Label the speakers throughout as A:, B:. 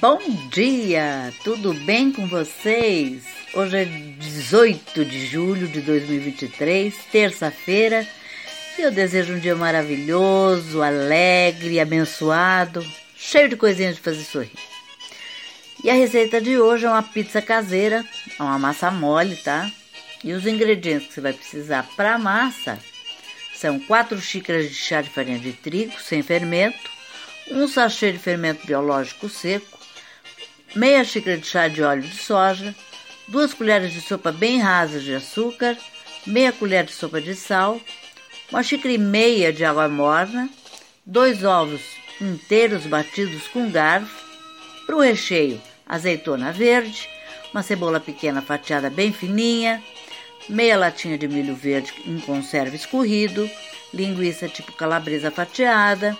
A: Bom dia, tudo bem com vocês? Hoje é 18 de julho de 2023, terça-feira, e eu desejo um dia maravilhoso, alegre, abençoado, cheio de coisinhas de fazer sorrir. E a receita de hoje é uma pizza caseira, é uma massa mole, tá? E os ingredientes que você vai precisar para a massa são 4 xícaras de chá de farinha de trigo sem fermento, um sachê de fermento biológico seco, meia xícara de chá de óleo de soja, duas colheres de sopa bem rasas de açúcar, meia colher de sopa de sal, uma xícara e meia de água morna, dois ovos inteiros batidos com garfo, para o recheio, azeitona verde, uma cebola pequena fatiada bem fininha, meia latinha de milho verde em conserva escorrido, linguiça tipo calabresa fatiada,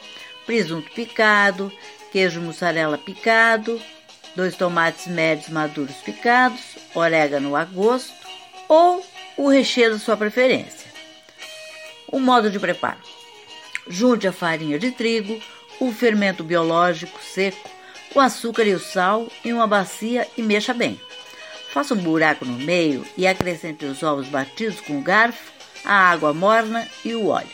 A: presunto picado, queijo mussarela picado, dois tomates médios maduros picados, orégano a gosto ou o recheio da sua preferência. O modo de preparo: junte a farinha de trigo, o fermento biológico seco, o açúcar e o sal em uma bacia e mexa bem. Faça um buraco no meio e acrescente os ovos batidos com o garfo, a água morna e o óleo.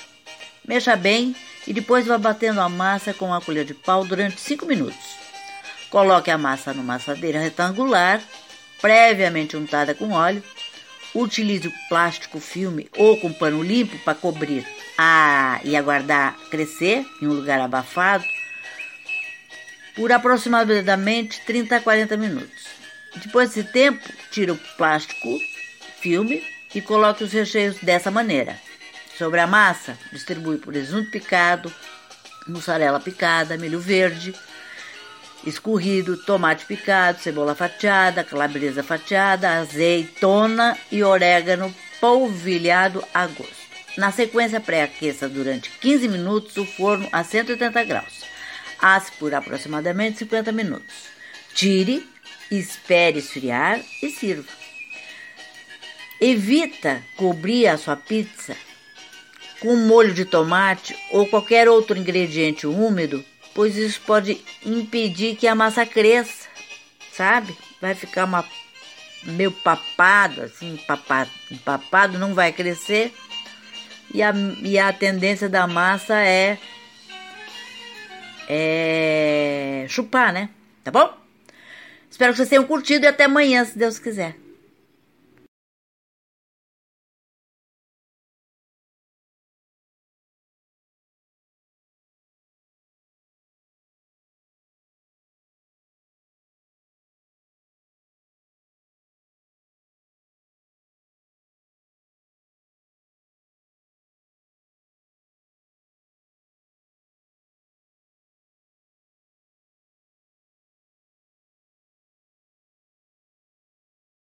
A: Mexa bem e depois vá batendo a massa com uma colher de pau durante 5 minutos. Coloque a massa numa assadeira retangular, previamente untada com óleo. Utilize o plástico filme ou com pano limpo para cobrir a, e aguardar crescer em um lugar abafado por aproximadamente 30 a 40 minutos. Depois desse tempo, tire o plástico filme e coloque os recheios dessa maneira. Sobre a massa, distribui presunto picado, mussarela picada, milho verde, escorrido, tomate picado, cebola fatiada, calabresa fatiada, azeitona e orégano polvilhado a gosto. Na sequência, pré-aqueça durante 15 minutos o forno a 180 graus. Asse por aproximadamente 50 minutos. Tire, espere esfriar e sirva. Evita cobrir a sua pizza com molho de tomate ou qualquer outro ingrediente úmido, pois isso pode impedir que a massa cresça, sabe? Vai ficar uma meio papado, assim, papado, papado não vai crescer. E a, e a tendência da massa é, é chupar, né? Tá bom? Espero que vocês tenham curtido e até amanhã, se Deus quiser.